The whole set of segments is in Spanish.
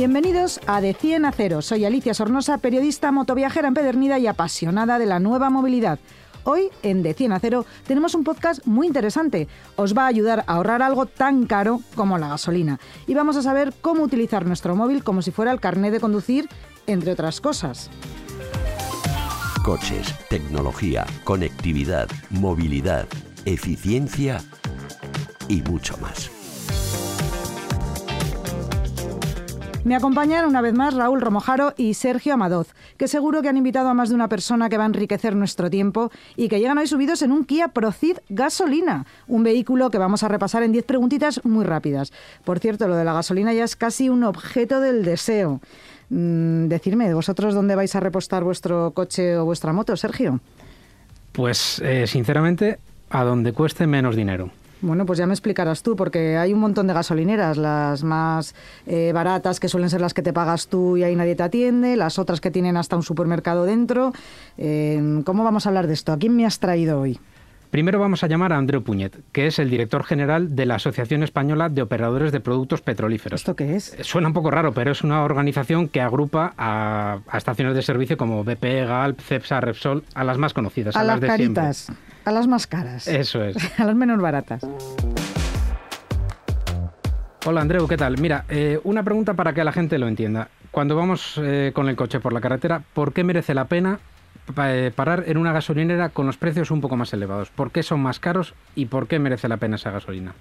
Bienvenidos a De 100 a 0. Soy Alicia Sornosa, periodista motoviajera empedernida y apasionada de la nueva movilidad. Hoy, en De 100 a 0, tenemos un podcast muy interesante. Os va a ayudar a ahorrar algo tan caro como la gasolina. Y vamos a saber cómo utilizar nuestro móvil como si fuera el carnet de conducir, entre otras cosas. Coches, tecnología, conectividad, movilidad, eficiencia y mucho más. Me acompañan una vez más Raúl Romojaro y Sergio Amadoz, que seguro que han invitado a más de una persona que va a enriquecer nuestro tiempo y que llegan hoy subidos en un Kia Procid gasolina, un vehículo que vamos a repasar en 10 preguntitas muy rápidas. Por cierto, lo de la gasolina ya es casi un objeto del deseo. Mm, decirme, ¿vosotros dónde vais a repostar vuestro coche o vuestra moto, Sergio? Pues eh, sinceramente, a donde cueste menos dinero. Bueno, pues ya me explicarás tú, porque hay un montón de gasolineras, las más eh, baratas que suelen ser las que te pagas tú y ahí nadie te atiende, las otras que tienen hasta un supermercado dentro. Eh, ¿Cómo vamos a hablar de esto? ¿A quién me has traído hoy? Primero vamos a llamar a Andreu Puñet, que es el director general de la Asociación Española de Operadores de Productos Petrolíferos. ¿Esto qué es? Suena un poco raro, pero es una organización que agrupa a, a estaciones de servicio como BP, Galp, Cepsa, Repsol, a las más conocidas. A, a las de caritas, siempre. A las más caras. Eso es. a las menos baratas. Hola Andreu, ¿qué tal? Mira, eh, una pregunta para que la gente lo entienda. Cuando vamos eh, con el coche por la carretera, ¿por qué merece la pena eh, parar en una gasolinera con los precios un poco más elevados? ¿Por qué son más caros y por qué merece la pena esa gasolina?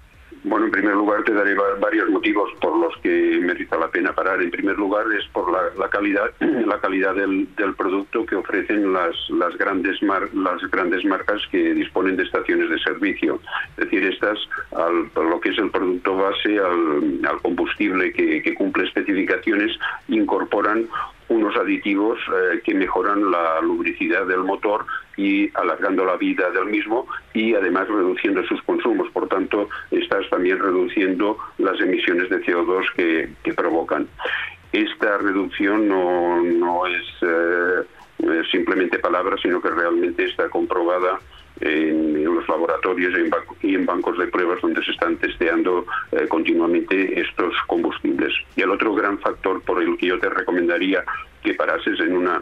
Bueno, en primer lugar te daré varios motivos por los que merece la pena parar. En primer lugar es por la, la calidad, la calidad del, producto que ofrecen las, las grandes mar, las grandes marcas que disponen de estaciones de servicio. Es decir, estas, al, lo que es el producto base, al, combustible que cumple especificaciones, incorporan unos aditivos eh, que mejoran la lubricidad del motor y alargando la vida del mismo y además reduciendo sus consumos. Por tanto, estás también reduciendo las emisiones de CO2 que, provocan. Esta reducción no, no es eh, simplemente palabra, sino que realmente está comprobada en, los laboratorios y en, bancos de pruebas donde se están testeando eh, continuamente estos combustibles. Y el otro gran factor por el que yo te recomendaría que parases en una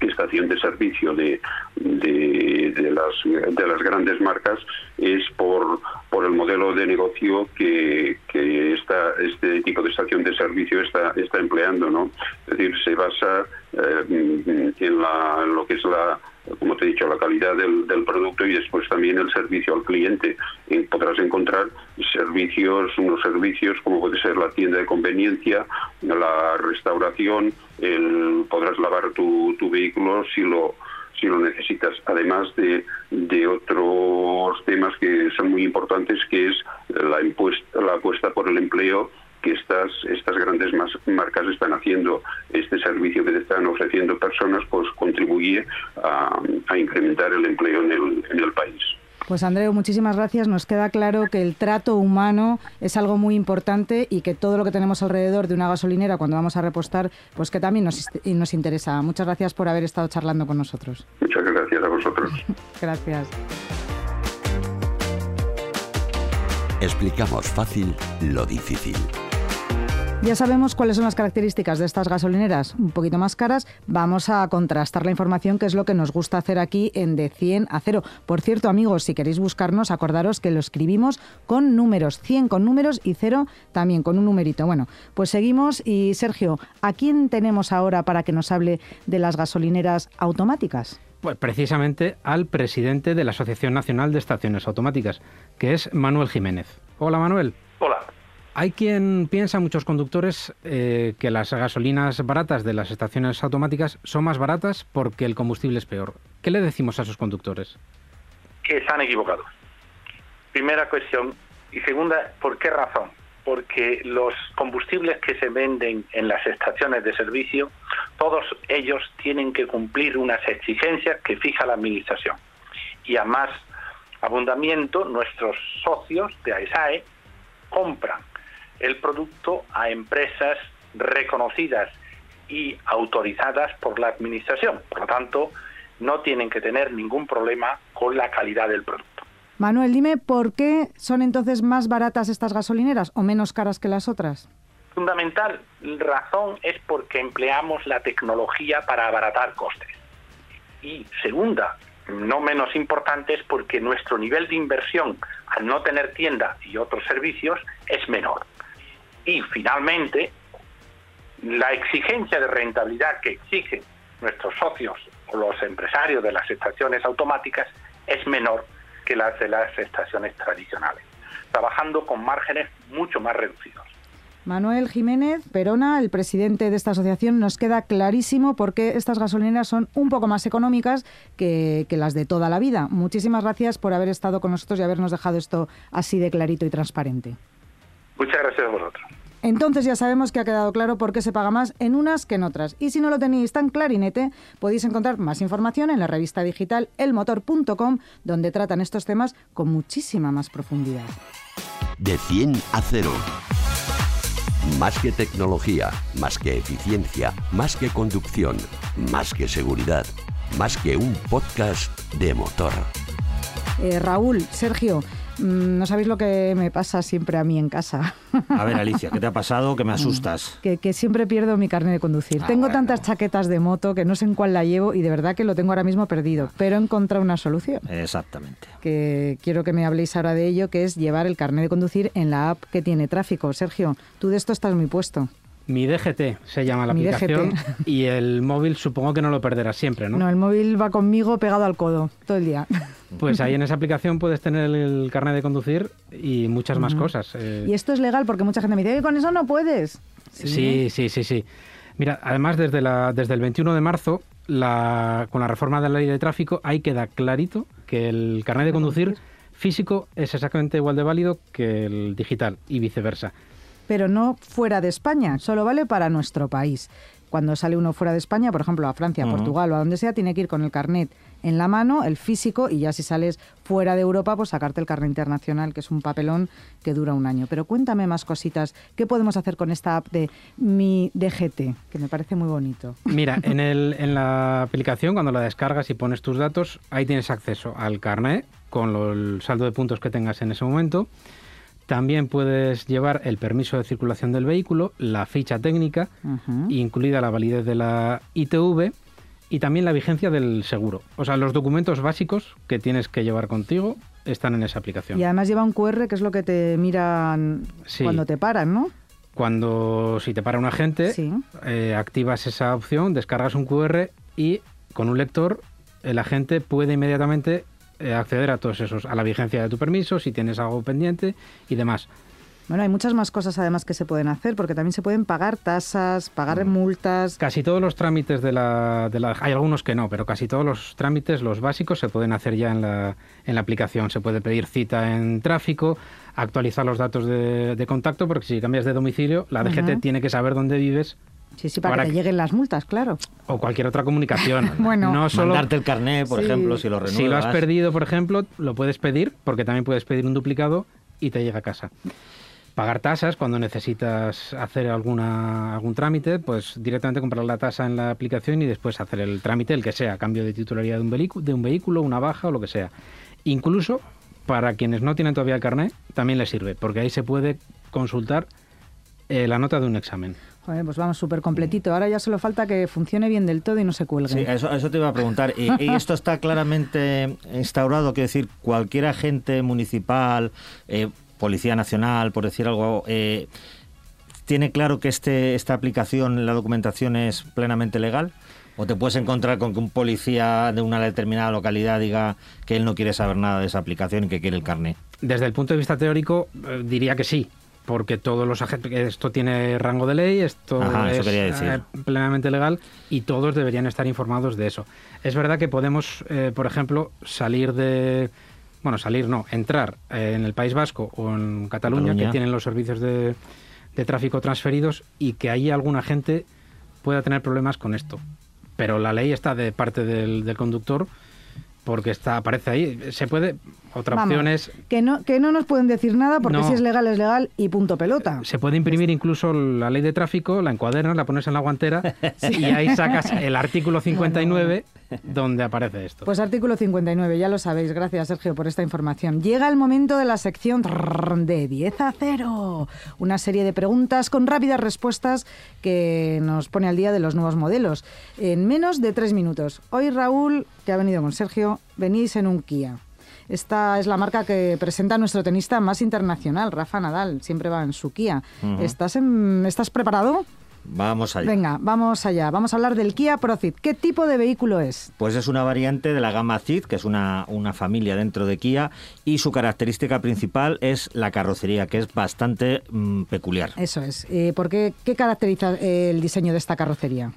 estación de servicio de, de, de, las, de las grandes marcas es por, por el modelo de negocio que, que esta, este tipo de estación de servicio está, está empleando. ¿no? Es decir, se basa eh, en, la, en lo que es la como te he dicho, la calidad del, producto y después también el servicio al cliente. Podrás encontrar servicios, unos servicios como puede ser la tienda de conveniencia, la restauración, el, podrás lavar tu, tu vehículo si lo si lo necesitas, además de, de otros temas que son muy importantes, que es la, impuesta, la apuesta por el empleo que estas, estas grandes marcas están haciendo, este servicio que te están ofreciendo personas, pues contribuye a, a incrementar el empleo en el, en el país. Pues Andreu, muchísimas gracias. Nos queda claro que el trato humano es algo muy importante y que todo lo que tenemos alrededor de una gasolinera cuando vamos a repostar, pues que también nos, nos interesa. Muchas gracias por haber estado charlando con nosotros. Muchas gracias a vosotros. gracias. Explicamos fácil lo difícil. Ya sabemos cuáles son las características de estas gasolineras, un poquito más caras. Vamos a contrastar la información, que es lo que nos gusta hacer aquí en De 100 a 0. Por cierto, amigos, si queréis buscarnos, acordaros que lo escribimos con números, 100 con números y 0 también con un numerito. Bueno, pues seguimos y Sergio, ¿a quién tenemos ahora para que nos hable de las gasolineras automáticas? Pues precisamente al presidente de la Asociación Nacional de Estaciones Automáticas, que es Manuel Jiménez. Hola, Manuel. Hay quien piensa, muchos conductores, eh, que las gasolinas baratas de las estaciones automáticas son más baratas porque el combustible es peor. ¿Qué le decimos a esos conductores? que están equivocados. Primera cuestión. Y segunda, ¿por qué razón? Porque los combustibles que se venden en las estaciones de servicio, todos ellos tienen que cumplir unas exigencias que fija la Administración. Y a más abundamiento, nuestros socios de AESAE compran el producto a empresas reconocidas y autorizadas por la Administración. Por lo tanto, no tienen que tener ningún problema con la calidad del producto. Manuel, dime por qué son entonces más baratas estas gasolineras o menos caras que las otras. Fundamental razón es porque empleamos la tecnología para abaratar costes. Y segunda, no menos importante, es porque nuestro nivel de inversión al no tener tienda y otros servicios es menor. Y finalmente, la exigencia de rentabilidad que exigen nuestros socios o los empresarios de las estaciones automáticas es menor que las de las estaciones tradicionales, trabajando con márgenes mucho más reducidos. Manuel Jiménez Perona, el presidente de esta asociación, nos queda clarísimo por qué estas gasolineras son un poco más económicas que, que, las de toda la vida. Muchísimas gracias por haber estado con nosotros y habernos dejado esto así de clarito y transparente. Muchas gracias a vosotros. Entonces ya sabemos que ha quedado claro por qué se paga más en unas que en otras. Y si no lo tenéis tan clarinete, podéis encontrar más información en la revista digital elmotor.com, donde tratan estos temas con muchísima más profundidad. De 100 a 0. Más que tecnología, más que eficiencia, más que conducción, más que seguridad, más que un podcast de motor. Eh, Raúl, Sergio, Mm, no sabéis lo que me pasa siempre a mí en casa. A ver, Alicia, ¿qué te ha pasado? Que me asustas. Que, que siempre pierdo mi carnet de conducir. Ah, tengo bueno. tantas chaquetas de moto que no sé en cuál la llevo y de verdad que lo tengo ahora mismo perdido. Pero he encontrado una solución. Exactamente. Que quiero que me habléis ahora de ello, que es llevar el carnet de conducir en la app que tiene tráfico. Sergio, tú de esto estás muy puesto. Mi DGT se llama la Mi aplicación DGT. y el móvil supongo que no lo perderás siempre, ¿no? No, el móvil va conmigo pegado al codo todo el día. Pues ahí en esa aplicación puedes tener el carnet de conducir y muchas más cosas. eh, Y esto es legal porque mucha gente me dice, "Eh, con eso no puedes. Sí, sí, sí, sí. Mira, además desde, la, desde el 21 de marzo, la, con la reforma de la ley de tráfico, ahí queda clarito que el carnet de conducir físico es exactamente igual de válido que el digital y viceversa. Pero no fuera de España, solo vale para nuestro país. Cuando sale uno fuera de España, por ejemplo, a Francia, Ujú. Portugal o a donde sea, tiene que ir con el carnet en la mano, el físico, y ya si sales fuera de Europa, pues sacarte el carnet internacional, que es un papelón que dura un año. Pero cuéntame más cositas. ¿Qué podemos hacer con esta app de Mi DGT? Que me parece muy bonito. Mira, en, el, en la aplicación, cuando la descargas y pones tus datos, ahí tienes acceso al carnet con lo- el saldo de puntos que tengas en ese momento. También puedes llevar el permiso de circulación del vehículo, la ficha técnica, incluida la validez de la ITV y también la vigencia del seguro. O sea, los documentos básicos que tienes que llevar contigo están en esa aplicación. Y además lleva un QR, que es lo que te miran Sí. cuando te paran, ¿no? Cuando si te para un agente, Sí. eh, activas esa opción, descargas un QR y con un lector el agente puede inmediatamente acceder a todos esos, a la vigencia de tu permiso, si tienes algo pendiente y demás. Bueno, hay muchas más cosas además que se pueden hacer, porque también se pueden pagar tasas, pagar Mm. multas. Casi todos los trámites de la, de la- Hay algunos que no, pero casi todos los trámites, los básicos, se pueden hacer ya en la, en la aplicación. Se puede pedir cita en tráfico, actualizar los datos de, de contacto, porque si cambias de domicilio, la DGT tiene que saber dónde vives Sí, sí, para Para que te lleguen las multas, claro. o cualquier otra comunicación. Bueno. no solo... Mandarte el carnet, por Sí. ejemplo, si lo renuevas. Si lo has perdido, por ejemplo, lo puedes pedir, porque también puedes pedir un duplicado y te llega a casa. Pagar tasas cuando necesitas hacer alguna, algún trámite, pues directamente comprar la tasa en la aplicación y después hacer el trámite, el que sea, cambio de titularidad de un, velicu- de un vehículo, una baja o lo que sea. Incluso para quienes no tienen todavía el carnet, también les sirve, porque ahí se puede consultar eh, la nota de un examen. Joder, pues vamos, súper completito. Ahora ya solo falta que funcione bien del todo y no se cuelgue. Sí, eso, eso te iba a preguntar. ¿Y, y esto está claramente instaurado? Quiero decir, cualquier agente municipal, eh, Policía Nacional, por decir algo, eh, ¿tiene claro que este, esta aplicación, la documentación es plenamente legal? ¿O te puedes encontrar con que un policía de una determinada localidad diga que él no quiere saber nada de esa aplicación y que quiere el carnet? Desde el punto de vista teórico, eh, diría que sí, porque todos los agentes, esto tiene rango de ley, esto Ajá, es decir. eh, plenamente legal y todos deberían estar informados de eso. Es verdad que podemos, eh, por ejemplo, salir de, bueno, salir no, entrar eh, en el País Vasco o en Cataluña, Cataluña. que tienen los servicios de, de tráfico transferidos y que ahí alguna gente pueda tener problemas con esto. Pero la ley está de parte del, del conductor porque está aparece ahí. Se puede. Otra Vamos, opción es que no, que no nos pueden decir nada porque No. si es legal es legal y punto pelota. Se puede imprimir incluso la ley de tráfico, la encuadernas, la pones en la guantera y ahí sacas el artículo 59 donde aparece esto. Pues artículo 59, ya lo sabéis. Gracias, Sergio, por esta información. Llega el momento de la sección de 10 a 0. Una serie de preguntas con rápidas respuestas que nos pone al día de los nuevos modelos. En menos de tres minutos. Hoy, Raúl, que ha venido con Sergio, venís en un Kia. Esta es la marca que presenta nuestro tenista más internacional, Rafa Nadal. Siempre va en su Kia. ¿Estás, en- ¿Estás preparado? Vamos allá. Venga, vamos allá. Vamos a hablar del Kia Procid. ¿Qué tipo de vehículo es? Pues es una variante de la gama Ceed, que es una, una familia dentro de Kia, y su característica principal es la carrocería, que es bastante mm, peculiar. Eso es. Eh, ¿por qué, qué caracteriza el diseño de esta carrocería?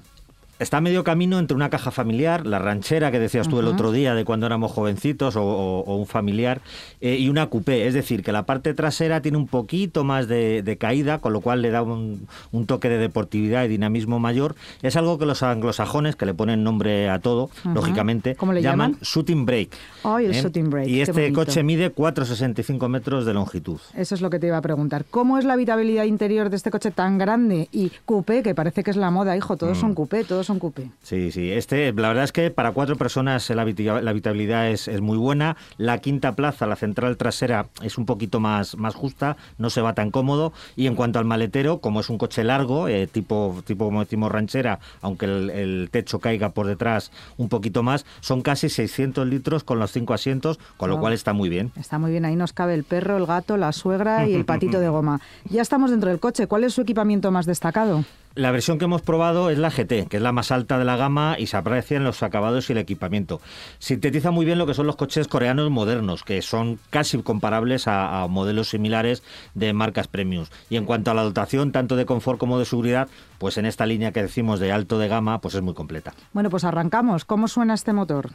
Está a medio camino entre una caja familiar, la ranchera que decías tú el otro día de cuando éramos jovencitos o, o- o un familiar, eh, y una coupé. Es decir, que la parte trasera tiene un poquito más de, de caída, con lo cual le da un, un toque de deportividad y dinamismo mayor. Es algo que los anglosajones, que le ponen nombre a todo, lógicamente, ¿Cómo le llaman? shooting brake. Ay, el ¿eh? shooting brake, Y este coche mide 4,65 metros de longitud. Eso es lo que te iba a preguntar. ¿Cómo es la habitabilidad interior de este coche tan grande y coupé, que parece que es la moda, hijo? Todos Mm. son coupé, todos son coupé. Sí, sí. Este, la verdad es que para cuatro personas la, habitabilidad es, es muy buena. La quinta plaza, la central trasera, es un poquito más, más justa, no se va tan cómodo. Y en cuanto al maletero, como es un coche largo, eh, tipo, tipo como decimos ranchera, aunque el, el techo caiga por detrás un poquito más, son casi 600 litros con los cinco asientos, con lo Wow. cual está muy bien. Está muy bien, ahí nos cabe el perro, el gato, la suegra y el patito de goma. Ya estamos dentro del coche. ¿Cuál es su equipamiento más destacado? La versión que hemos probado es la GT, que es la más alta de la gama y se aprecian los acabados y el equipamiento. Sintetiza muy bien lo que son los coches coreanos modernos, que son casi comparables a, a modelos similares de marcas premiums. Y en cuanto a la dotación, tanto de confort como de seguridad, pues en esta línea que decimos de alto de gama, pues es muy completa. Bueno, pues arrancamos. ¿Cómo suena este motor?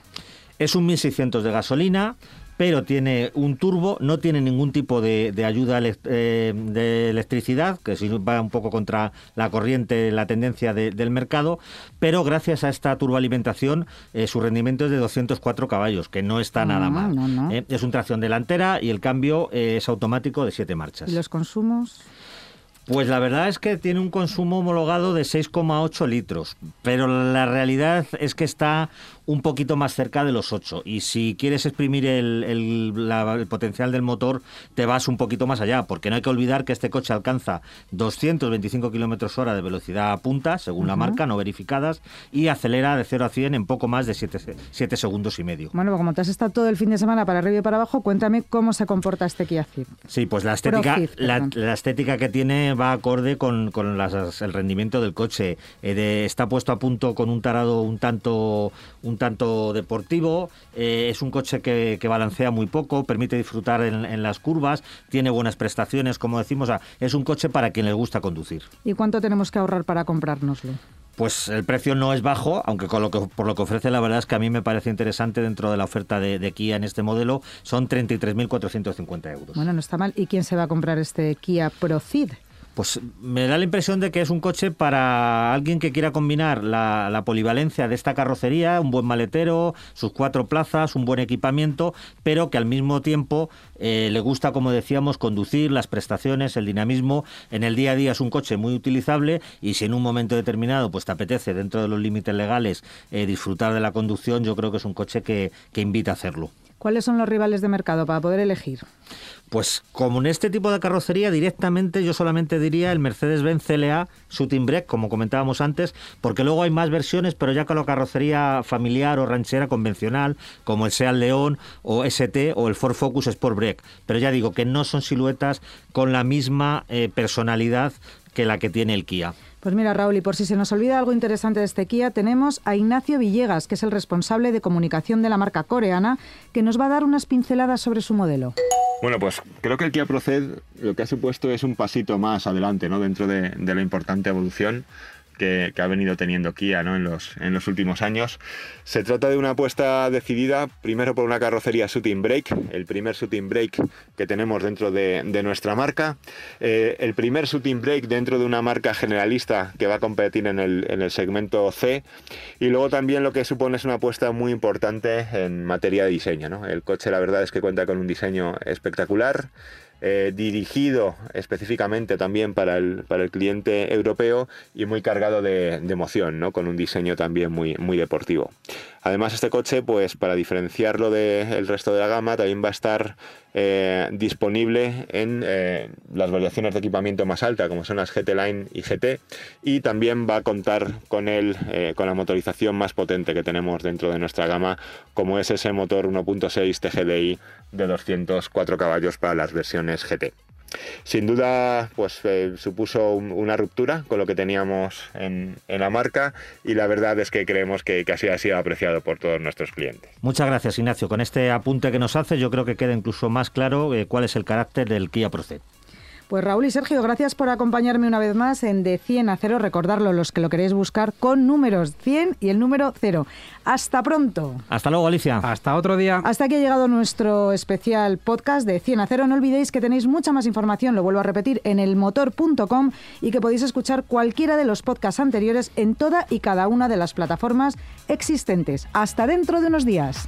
Es un 1600 de gasolina, pero tiene un turbo, no tiene ningún tipo de, de ayuda eh, de electricidad, que si va un poco contra la corriente, la tendencia de- del mercado, pero gracias a esta turboalimentación eh, su rendimiento es de 204 caballos, que no está nada mal. no, no. Eh, es un tracción delantera y el cambio es automático de 7 marchas. ¿Y los consumos? Pues la verdad es que tiene un consumo homologado de 6,8 litros, pero la realidad es que está un poquito más cerca de los 8 y si quieres exprimir el, el- la- el potencial del motor te vas un poquito más allá, porque no hay que olvidar que este coche alcanza 225 kilómetros hora de velocidad a punta, según la marca, no verificadas, y acelera de 0 a 100 en poco más de 7, segundos y medio. Bueno, como te has estado todo el fin de semana para arriba y para abajo, cuéntame cómo se comporta este Kia Ceed. Sí, pues la estética, la, estética que tiene va acorde con, con las- el rendimiento del coche. Eh, de- está puesto a punto con un tarado un tanto, un tanto deportivo. eh, es un coche que, que balancea muy poco, permite disfrutar en, en las curvas, tiene buenas prestaciones, como decimos. o sea, es un coche para quien le gusta conducir. ¿Y cuánto tenemos que ahorrar para comprárnoslo? Pues el precio no es bajo, aunque con lo que, por lo que ofrece la verdad es que a mí me parece interesante dentro de la oferta de, de Kia en este modelo, son 33.450 euros. Bueno, no está mal. ¿Y quién se va a comprar este Kia Procid? Pues me da la impresión de que es un coche para alguien que quiera combinar la, la polivalencia de esta carrocería, un buen maletero, sus cuatro plazas, un buen equipamiento, pero que al mismo tiempo eh, le gusta, como decíamos, conducir, las prestaciones, el dinamismo. En el día a día es un coche muy utilizable y si en un momento determinado pues te apetece, dentro de los límites legales, eh, disfrutar de la conducción, yo creo que es un coche que, que invita a hacerlo. ¿Cuáles son los rivales de mercado para poder elegir? Pues como en este tipo de carrocería directamente yo solamente diría el Mercedes-Benz CLA Break, como comentábamos antes, porque luego hay más versiones, pero ya con la carrocería familiar o ranchera convencional, como el Seat León o ST o el Ford Focus Sport Break. Pero ya digo que no son siluetas con la misma eh, personalidad que la que tiene el Kia. Pues mira, Raúl, y por si se nos olvida algo interesante de este Kia, tenemos a Ignacio Villegas, que es el responsable de comunicación de la marca coreana, que nos va a dar unas pinceladas sobre su modelo. Bueno, pues creo que el Kia Proced lo que ha supuesto es un pasito más adelante ¿no? dentro de, de la importante evolución que, ha venido teniendo Kia en, los, últimos años. Se trata de una apuesta decidida primero por una carrocería shooting brake, el primer shooting brake que tenemos dentro de, nuestra marca, eh, el primer shooting brake dentro de una marca generalista que va a competir en el, en el segmento C y luego también lo que supone es una apuesta muy importante en materia de diseño. El coche la verdad es que cuenta con un diseño espectacular, eh, dirigido específicamente también para el, para el cliente europeo y muy cargado de, emoción, ¿no? con un diseño también muy, muy deportivo. Además, este coche, pues para diferenciarlo del resto de la gama, también va a estar eh, disponible en eh, las variaciones de equipamiento más alta, como son las GT Line y GT, y también va a contar con, el, con la motorización más potente que tenemos dentro de nuestra gama, como es ese motor 1.6 TGDI de 204 caballos para las versiones GT. Sin duda, pues eh, supuso una ruptura con lo que teníamos en, la marca y la verdad es que creemos que, casi ha sido apreciado por todos nuestros clientes. Muchas gracias, Ignacio. Con este apunte que nos hace, yo creo que queda incluso más claro eh, cuál es el carácter del Kia Proced. Pues Raúl y Sergio, gracias por acompañarme una vez más en De 100 a 0. Recordarlo los que lo queréis buscar con números 100 y el número 0. Hasta pronto. Hasta luego, Alicia. Hasta otro día. Hasta aquí ha llegado nuestro especial podcast de 100 a 0. No olvidéis que tenéis mucha más información, lo vuelvo a repetir, en elmotor.com y que podéis escuchar cualquiera de los podcasts anteriores en toda y cada una de las plataformas existentes. Hasta dentro de unos días.